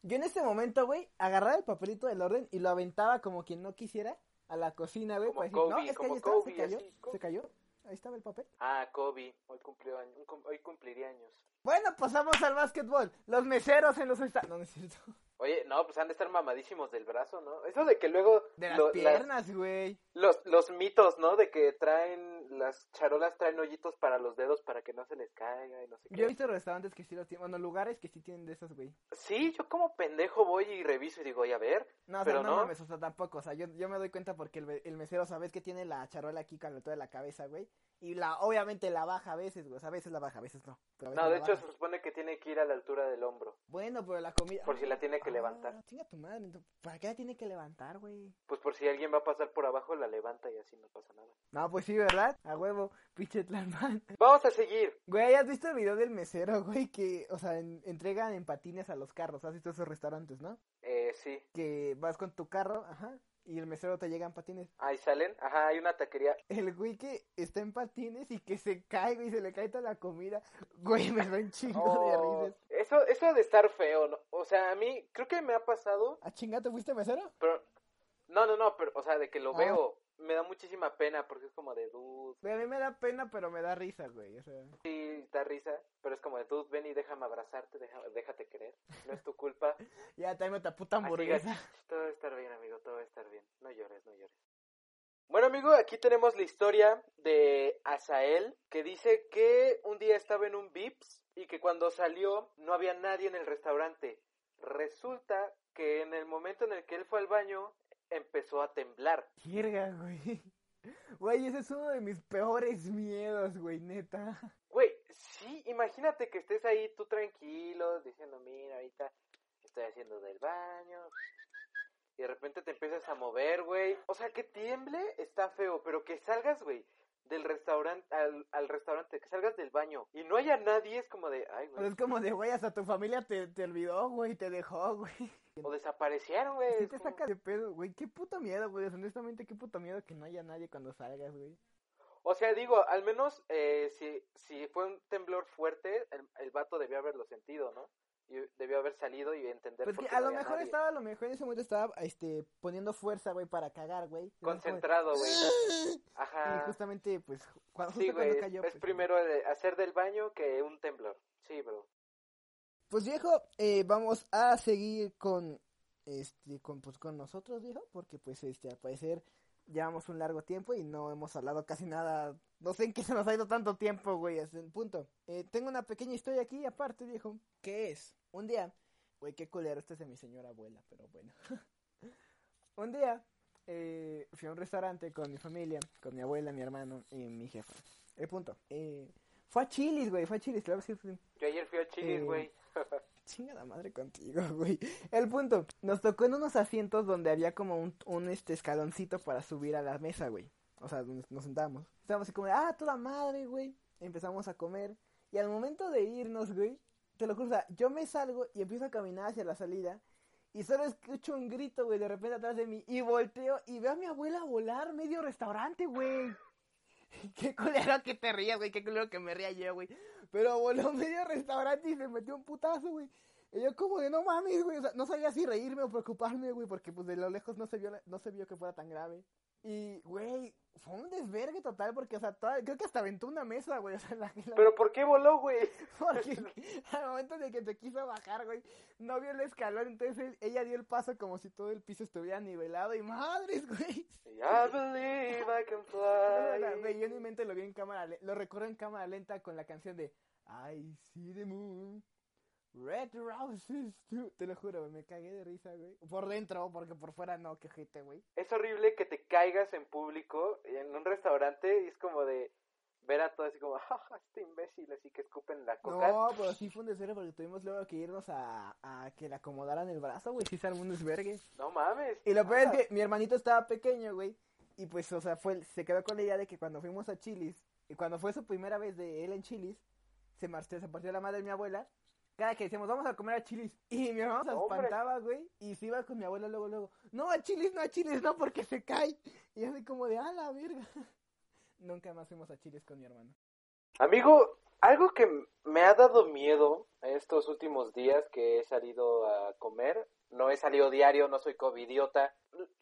Yo en ese momento, güey, agarraba el papelito del orden y lo aventaba como quien no quisiera a la cocina, güey, Como para decir, no, Kobe, es como está, Kobe, se cayó, así, Kobe. se cayó, ahí estaba el papel. Ah, Kobe, hoy cumplió años, hoy cumpliría años. Bueno, pasamos al básquetbol, los meseros en los no, no es cierto. Oye, no, pues han de estar mamadísimos del brazo, ¿no? Eso de que luego... De las lo- piernas, güey. Los, los mitos, ¿no? De que traen, las charolas traen hoyitos para los dedos para que no se les caiga y no sé qué. Yo he visto restaurantes que sí los tienen, bueno, lugares que sí tienen de esos, güey. Sí, yo como pendejo voy y reviso y digo, oye, a ver. No, o sea, Pero no, no. mames, o sea, tampoco, o sea, yo, yo me doy cuenta porque el, el mesero, ¿sabes que tiene la charola aquí con toda la cabeza, güey? Y la, obviamente la baja a veces, güey, o sea, a veces la baja, a veces no. pero a veces No, de hecho baja. se supone que tiene que ir a la altura del hombro. Bueno, pero la comida... Por si la tiene que Ah, levantar. Chinga tu madre, ¿para qué la tiene que levantar, güey? Pues por si alguien va a pasar por abajo, la levanta y así no pasa nada. No, pues sí, ¿verdad? A huevo, pinche. Vamos a seguir. Güey, ¿has visto el video del mesero, güey? Que, o sea, en- entregan en patines a los carros, ¿has visto esos restaurantes, no? Eh, sí. Que vas con tu carro, ajá, y el mesero te llega en patines. Ahí salen. Ajá, hay una taquería. El güey que está en patines y que se cae, güey, se le cae toda la comida. Güey, me da un chingo de risas. eso, eso de estar feo, ¿no? O sea, a mí creo que me ha pasado, ¿A chinga te fuiste mesero? pero... No, no, no, pero, o sea, de que lo Ah. veo, me da muchísima pena porque es como de, dude, Güey, a mí me da pena, pero me da risa, güey, o sea. sí, da risa, pero es como de, dude, ven y déjame abrazarte, deja- déjate querer, no es tu culpa. Ya, tráeme otra puta hamburguesa. que, todo va a estar bien, amigo, todo va a estar bien, no llores, no llores. Bueno, amigo, aquí tenemos la historia de Asael, que dice que un día estaba en un Vips y que cuando salió no había nadie en el restaurante. Resulta que en el momento en el que él fue al baño empezó a temblar. Verga, güey. Güey, ese es uno de mis peores miedos, güey, neta. Güey, sí, imagínate que estés ahí tú tranquilo, diciendo, mira, ahorita estoy haciendo del baño. Y de repente te empiezas a mover, güey. O sea, que tiemble está feo, pero que salgas, güey, del restaurante al, al restaurante, que salgas del baño y no haya nadie, es como de, ay, güey. es como de, güey, hasta tu familia te, te olvidó, güey, te dejó, güey. O desaparecieron, güey. Sí es te como- saca de pedo, güey. Qué puto miedo, güey. Honestamente, qué puto miedo que no haya nadie cuando salgas, güey. O sea, digo, al menos eh, si, si fue un temblor fuerte, el, el vato debió haberlo sentido, ¿no? Y debió haber salido y entender Pues por que qué a no lo mejor nadie. estaba, a lo mejor en ese momento estaba, este, poniendo fuerza, güey, para cagar, güey. Concentrado, güey. Y Ajá. justamente, pues, cuando, Sí, justo cuando cayó, es pues, primero hacer del baño que un temblor. Sí, bro. Pues viejo, eh, vamos a seguir con este con pues con nosotros, viejo, porque pues este al parecer llevamos un largo tiempo y no hemos hablado casi nada. No sé en qué se nos ha ido tanto tiempo, güey, hasta el punto. Eh, tengo una pequeña historia aquí aparte, viejo, que es un día, güey, qué culero, este es de mi señora abuela, pero bueno. un día eh, fui a un restaurante con mi familia, con mi abuela, mi hermano y mi jefa. El punto. Eh, fue a Chili's, güey, fue a Chili's, claro que sí, Yo ayer fui a Chile, Eh, güey. Chinga la madre contigo, güey. El punto, nos tocó en unos asientos donde había como un, un este escaloncito para subir a la mesa, güey. O sea, donde nos sentábamos. Estábamos así como, de, ah, toda madre, güey. Empezamos a comer. Y al momento de irnos, güey, te lo sea, yo me salgo y empiezo a caminar hacia la salida. Y solo escucho un grito, güey, de repente atrás de mí. Y volteo y veo a mi abuela volar medio restaurante, güey. Qué culero que te rías, güey. Qué culero que me ría yo, güey. Pero voló medio restaurante y se metió un putazo, güey. Y yo como de no mames, güey. O sea, no sabía si reírme o preocuparme, güey. Porque pues de lo lejos no se vio, no se vio que fuera tan grave. Y, güey, fue un desvergue total porque, o sea, toda- creo que hasta aventó una mesa, güey. O sea, la, la- Pero ¿por qué voló, güey? porque al momento de que se quiso bajar, güey, no vio el escalón, entonces él- ella dio el paso como si todo el piso estuviera nivelado y madres, güey. I believe I can Güey, fly. yo en mi mente lo vi en cámara, lo recuerdo en cámara lenta con la canción de I see the moon, red roses too. Te lo juro, me cagué de risa, güey. Por dentro, porque por fuera no, qué gente, güey. Es horrible que te caigas en público en un restaurante y es como de ver a todos así como, jaja, este imbécil, así que escupen la coca. No, pero sí fue un desvergue porque tuvimos luego que irnos a, a que le acomodaran el brazo, güey, sí se armó un desvergue. No mames. Y lo peor Ah, es que mi hermanito estaba pequeño, güey. Y pues, o sea, fue, se quedó con la idea de que cuando fuimos a Chilis, y cuando fue su primera vez de él en Chilis, se marchó, se partió la madre de mi abuela. Cada que decíamos, vamos a comer a Chilis. Y mi hermano se espantaba, güey. Y se iba con mi abuela luego, luego. No, a Chilis, no, a Chilis, no, porque se cae. Y así como de, a la verga. Nunca más fuimos a Chilis con mi hermano. Amigo, algo que me ha dado miedo estos últimos días que he salido a comer, no he salido diario, no soy covidiota.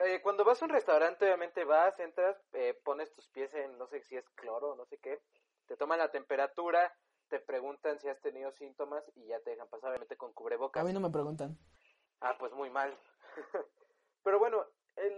Eh, cuando vas a un restaurante, obviamente vas, entras, eh, pones tus pies en, no sé si es cloro, no sé qué, te toman la temperatura, te preguntan si has tenido síntomas y ya te dejan pasar, obviamente con cubrebocas. A mí no me preguntan. Ah, pues muy mal. Pero bueno,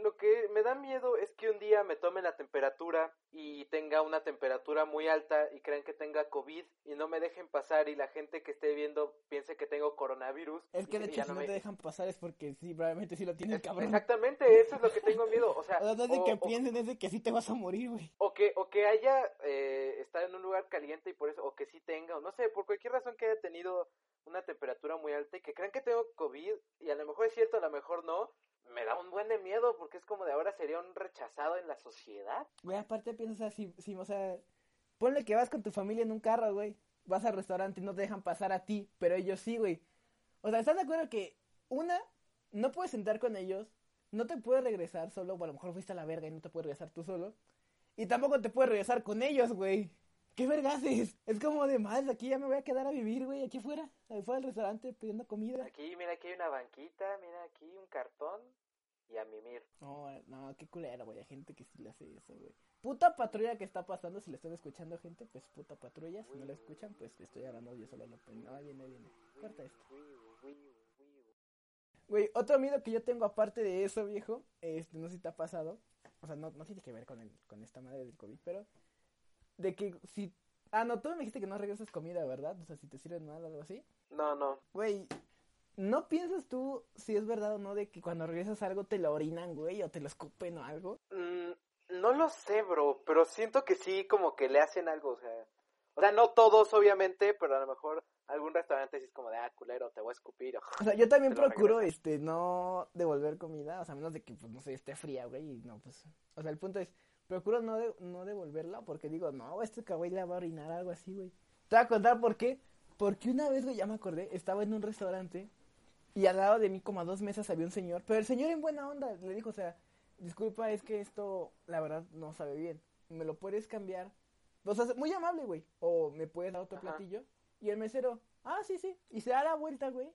lo que me da miedo es que un día me tome la temperatura y tenga una temperatura muy alta y crean que tenga COVID y no me dejen pasar y la gente que esté viendo piense que tengo coronavirus. Es que de hecho si no me- te dejan pasar es porque sí, probablemente sí lo tienes, cabrón. Exactamente, eso es lo que tengo miedo. O sea, O sea, no es de o- que o- piensen, es de que sí te vas a morir, güey. o que o que haya eh, estado en un lugar caliente y por eso o que sí tenga o no sé por cualquier razón que haya tenido una temperatura muy alta y que crean que tengo covid y a lo mejor es cierto a lo mejor no me da un buen de miedo porque es como de ahora sería un rechazado en la sociedad Güey, aparte piensas así, sí, o sea, ponle que vas con tu familia en un carro, güey. Vas al restaurante y no te dejan pasar a ti, pero ellos sí, güey. O sea, ¿estás de acuerdo que una, no puedes sentar con ellos, no te puedes regresar solo, o a lo mejor fuiste a la verga y no te puedes regresar tú solo, y tampoco te puedes regresar con ellos, güey? ¿Qué verga haces? Es como de más, aquí ya me voy a quedar a vivir, güey, aquí afuera, afuera del restaurante pidiendo comida. aquí mira aquí hay una banquita mira aquí un cartón y a mimir No, no, qué culero, güey. Hay gente que sí le hace eso, güey. Puta patrulla que está pasando. Si le están escuchando, gente, pues puta patrulla. Si no la escuchan, pues estoy hablando yo solo. No, no, viene, viene. Corta esto. Güey, otro miedo que yo tengo aparte de eso, viejo. Este, no sé si te ha pasado. O sea, no, no tiene que ver con, el, con esta madre del COVID, pero. De que si. Ah, no, tú me dijiste que no regresas comida, ¿verdad? O sea, si te sirven mal o algo así. no no Güey, ¿no piensas tú si es verdad o no de que cuando regresas algo te lo orinan, güey, o te lo escupen o algo? Mm, no lo sé bro pero siento que sí como que le hacen algo o sea o sea no todos obviamente pero a lo mejor algún restaurante sí es como de ah culero te voy a escupir O sea, yo también procuro, este, no devolver comida, o sea, a menos de que, pues, no sé, esté fría, güey, y no, pues, o sea, el punto es, procuro no, de- no devolverla porque digo, no, este güey la va a orinar, algo así, güey. Te voy a contar por qué, porque una vez, güey, ya me acordé, estaba en un restaurante y al lado de mí, como a dos mesas, había un señor, pero el señor en buena onda, le dijo, o sea, disculpa, es que esto, la verdad, no sabe bien, ¿me lo puedes cambiar? O sea, muy amable, güey, o me puedes dar otro Ajá. platillo, y el mesero, ah, sí, sí, y se da la vuelta, güey,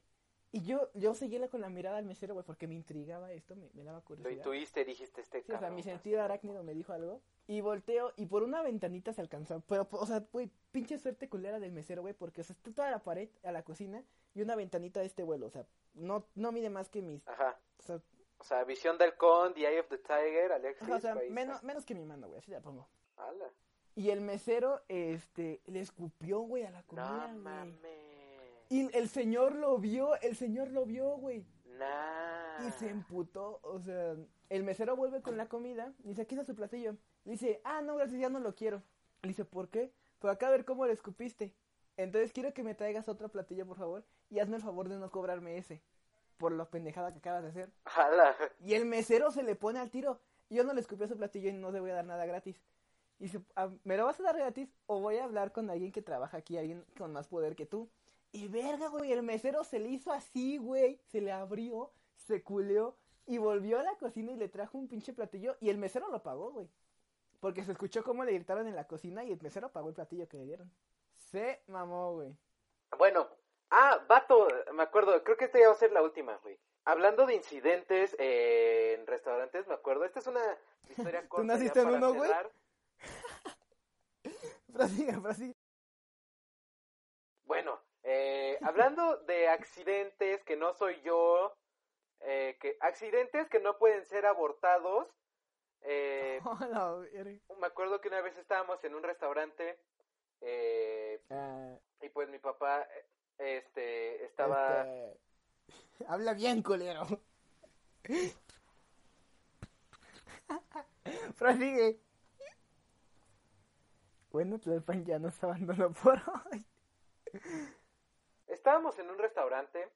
y yo, yo seguía con la mirada al mesero, güey, porque me intrigaba esto, me, me daba lo curiosidad. intuiste dijiste este Sí, o sea, mi sentido arácnido me dijo algo. Y volteo y por una ventanita se alcanzó. Pero, o sea, güey, pinche suerte culera del mesero, güey, porque o sea, está toda la pared a la cocina y una ventanita de este vuelo. O sea, no, no mide más que mis. ajá O sea, O sea, Visión del Con, The Eye of the Tiger, Alexis. ajá, o sea, menos, menos que mi mano, güey, así la pongo. Ala. Y el mesero, este, le escupió, güey, a la comida, No mames. Y el señor lo vio, el señor lo vio, güey. Nah. Y se emputó, o sea, el mesero vuelve con la comida y dice, aquí está su platillo. Le dice, ah, no, gracias, ya no lo quiero. Le dice, ¿por qué? Por acá a ver cómo le escupiste. Entonces quiero que me traigas otro platillo, por favor, y hazme el favor de no cobrarme ese, por la pendejada que acabas de hacer. Y el mesero se le pone al tiro. Yo no le escupí a su platillo y no le voy a dar nada gratis. Y dice, "Ah, ¿me lo vas a dar gratis o voy a hablar con alguien que trabaja aquí, alguien con más poder que tú? Y verga, güey, el mesero se le hizo así, güey. Se le abrió, se culeó y volvió a la cocina y le trajo un pinche platillo. Y el mesero lo pagó, güey. Porque se escuchó cómo le gritaron en la cocina y el mesero pagó el platillo que le dieron. Se mamó, güey. Bueno. Ah, vato, me acuerdo, creo que esta ya va a ser la última, güey. Hablando de incidentes eh, en restaurantes, me acuerdo, esta es una historia corta. ya naciste en uno, güey? cerrar. Prosiga, prosiga. Bueno, eh, hablando de accidentes que no soy yo, eh, que accidentes que no pueden ser abortados, eh, Hola, me acuerdo que una vez estábamos en un restaurante eh, Ah, y pues mi papá eh, este estaba Este, Habla bien, culero. Prosigue. Bueno, Tlalpan ya nos abandonó por hoy. Estábamos en un restaurante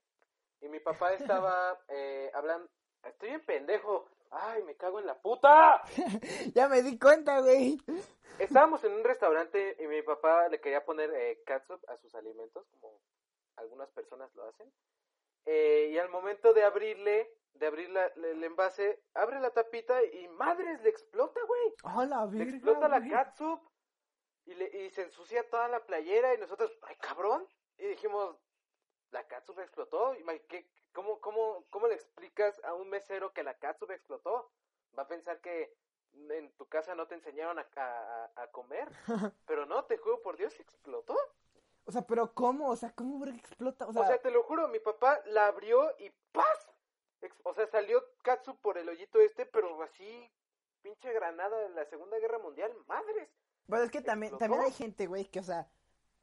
y mi papá estaba eh, hablando estoy bien pendejo. Ay me cago en la puta. Ya me di cuenta, güey. estábamos en un restaurante y mi papá le quería poner eh, catsup a sus alimentos como algunas personas lo hacen. Eh, y al momento de abrirle de abrir la- la- el envase abre la tapita y madres le explota güey. Hola, le explota la catsup y, le, y se ensucia toda la playera y nosotros, ay cabrón, y dijimos, la catsup explotó, y, ma- ¿qué- cómo, cómo, ¿cómo le explicas a un mesero que la catsup explotó? Va a pensar que en tu casa no te enseñaron a, a- a comer, pero no, te juro por Dios, explotó. O sea, pero ¿cómo? O sea, ¿cómo explota? O sea, O sea, te lo juro, mi papá la abrió y ¡paz! o sea, salió Katsu por el hoyito este, pero así, pinche granada en la Segunda Guerra Mundial, madres. Bueno, es que también, Explotó. también hay gente, güey, que, o sea,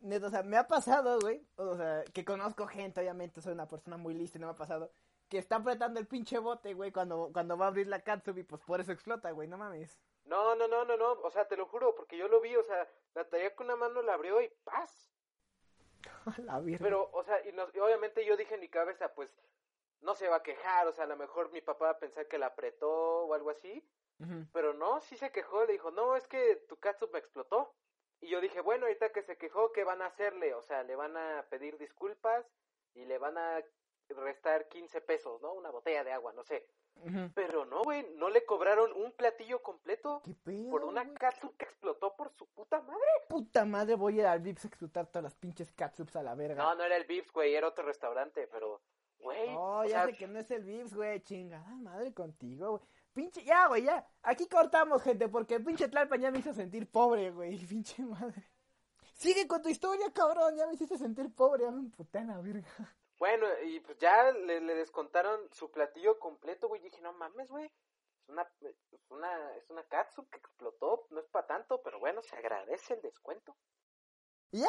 neto, o sea, me ha pasado, güey, o sea, que conozco gente, obviamente, soy una persona muy lista y no me ha pasado, que está apretando el pinche bote, güey, cuando, cuando va a abrir la Katsubi, pues por eso explota, güey, no mames. No, no, no, no, no, o sea, te lo juro, porque yo lo vi, o sea, la traía con una mano, la abrió y ¡paz! La virgen. Pero, o sea, y, y obviamente yo dije en mi cabeza, pues, no se va a quejar, o sea, a lo mejor mi papá va a pensar que la apretó o algo así, pero no, sí se quejó, le dijo, no, es que tu catsup me explotó. Y yo dije, bueno, ahorita que se quejó, ¿qué van a hacerle? O sea, le van a pedir disculpas y le van a restar 15 pesos, ¿no? Una botella de agua, no sé. Pero no, güey, no le cobraron un platillo completo ¿Qué pedo, por una catsup que explotó por su puta madre. Puta madre, voy a ir al Vips a explotar todas las pinches Katsups a la verga. No, no era el Vips, güey, era otro restaurante, pero, güey. Oh, o ya sea, sé que no es el Vips, güey, chingada madre contigo, güey. Pinche, ya, güey, ya. Aquí cortamos, gente, porque pinche Tlalpan ya me hizo sentir pobre, güey. Pinche madre. Sigue con tu historia, cabrón. Ya me hiciste sentir pobre, ya me emputé la verga. Bueno, y pues ya le, le descontaron su platillo completo, güey. Dije, no mames, güey. Es una, es una, es una catsup que explotó. No es para tanto, pero bueno, se agradece el descuento. Y ya.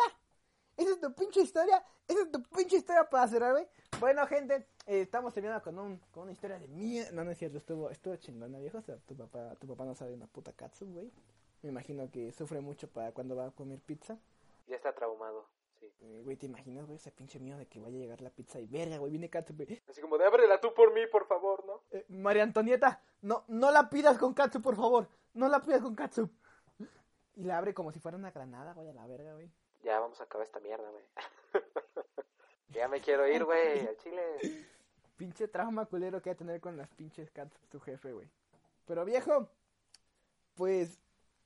Esa es tu pinche historia. Esa es tu pinche historia para cerrar, güey. Bueno, gente, eh, estamos terminando con, un, con una historia de mierda. No, no es cierto, estuvo, estuvo chingona, viejo. O sea, tu papá, tu papá no sabe una puta katsu, güey. Me imagino que sufre mucho para cuando va a comer pizza. Ya está traumado, sí. Eh, Güey, ¿te imaginas, güey? Ese pinche miedo de que vaya a llegar la pizza y verga, güey, viene katsu, güey. Así como de ábrela tú por mí, por favor, ¿no? Eh, María Antonieta, no, no la pidas con katsu, por favor. No la pidas con katsu. Y la abre como si fuera una granada, güey, a la verga, güey. Ya vamos a acabar esta mierda, güey. ya me quiero ir, güey, al chile. Pinche trauma culero que va a tener con las pinches katsu tu jefe, güey. Pero viejo, pues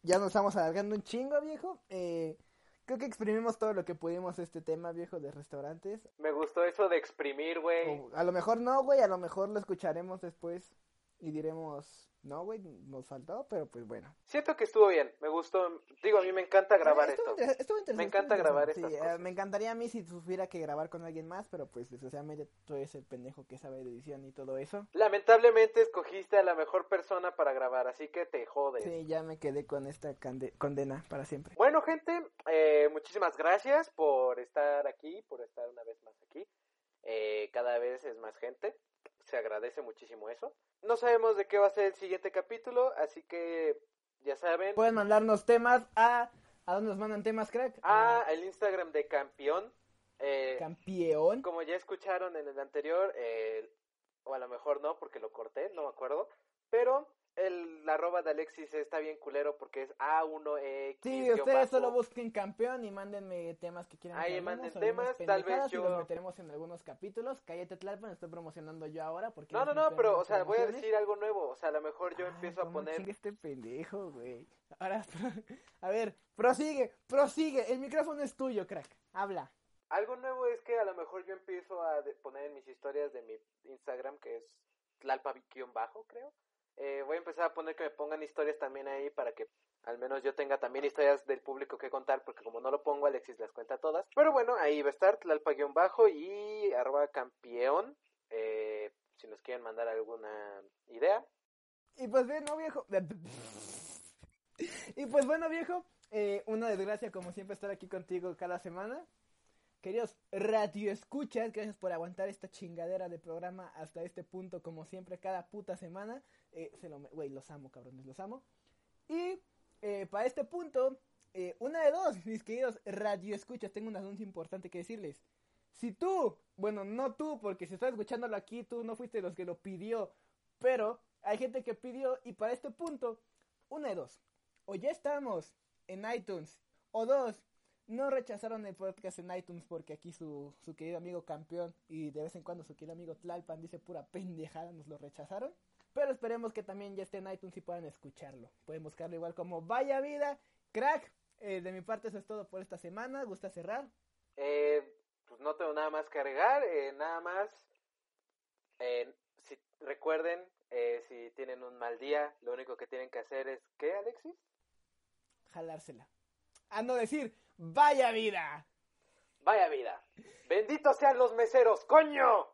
ya nos estamos alargando un chingo, viejo. Eh, creo que exprimimos todo lo que pudimos este tema, viejo, de restaurantes. Me gustó eso de exprimir, güey. A lo mejor no, güey, a lo mejor lo escucharemos después y diremos, no, güey, nos faltó, pero pues bueno. Siento que estuvo bien, me gustó. Digo, a mí me encanta grabar estuvo esto. inter- estuvo interesante, Me encanta grabar interesante. estas Sí, eh, cosas. me encantaría a mí si tuviera que grabar con alguien más, pero pues desgraciadamente tú eres el pendejo que sabe de edición y todo eso. Lamentablemente escogiste a la mejor persona para grabar, así que te jodes. Sí, ya me quedé con esta condena para siempre. Bueno, gente, eh, muchísimas gracias por estar aquí, por estar una vez más aquí. Eh, cada vez es más gente. Se agradece muchísimo eso. No sabemos de qué va a ser el siguiente capítulo, así que ya saben. Pueden mandarnos temas a... ¿A dónde nos mandan temas, crack? A el Instagram de Campeón. Eh, Campeón. como ya escucharon en el anterior, eh, o a lo mejor no, porque lo corté, no me acuerdo. Pero el la arroba de Alexis está bien culero porque es A1X. Sí, ustedes solo busquen campeón y mándenme temas que quieran. Ahí manden temas, tal vez y yo- los meteremos en algunos capítulos. Cállate, Tlalpan, estoy promocionando yo ahora porque... No, no, no, pero, o sea, voy a decir algo nuevo. O sea, a lo mejor yo Ay, empiezo a poner. este pendejo, güey. Ahora, a ver, prosigue, prosigue. El micrófono es tuyo, crack. Habla. Algo nuevo es que a lo mejor yo empiezo a poner en mis historias de mi Instagram, que es Tlalpa-bajo, creo. Eh, voy a empezar a poner que me pongan historias también ahí para que al menos yo tenga también historias del público que contar, porque como no lo pongo, Alexis las cuenta todas. Pero bueno, ahí va a estar Tlalpa-bajo y arroba campeón. Eh, si nos quieren mandar alguna idea. Y pues bueno, viejo. y pues bueno, viejo. eh, una desgracia, como siempre, estar aquí contigo cada semana. Queridos radio escuchas, gracias por aguantar esta chingadera de programa hasta este punto, como siempre, cada puta semana. Eh, se lo, me- güey, los amo, cabrones, los amo. Y eh, para este punto, eh, una de dos, mis queridos radio escuchas, tengo un anuncio importante que decirles. Si tú, bueno, no tú, porque si estás escuchándolo aquí, tú no fuiste los que lo pidió, pero hay gente que pidió y para este punto, una de dos. O ya estamos en iTunes, o dos, no rechazaron el podcast en iTunes porque aquí su, su querido amigo campeón y de vez en cuando su querido amigo Tlalpan dice pura pendejada, nos lo rechazaron. Pero esperemos que también ya esté en iTunes y puedan escucharlo. Pueden buscarlo igual como Vaya Vida, crack. Eh, de mi parte eso es todo por esta semana. ¿Gusta cerrar? Eh, pues no tengo nada más que agregar, eh, nada más. eh, si recuerden, eh, si tienen un mal día, lo único que tienen que hacer es ¿qué, Alexis? Jalársela. A no decir, vaya vida. Vaya vida. Benditos sean los meseros, coño.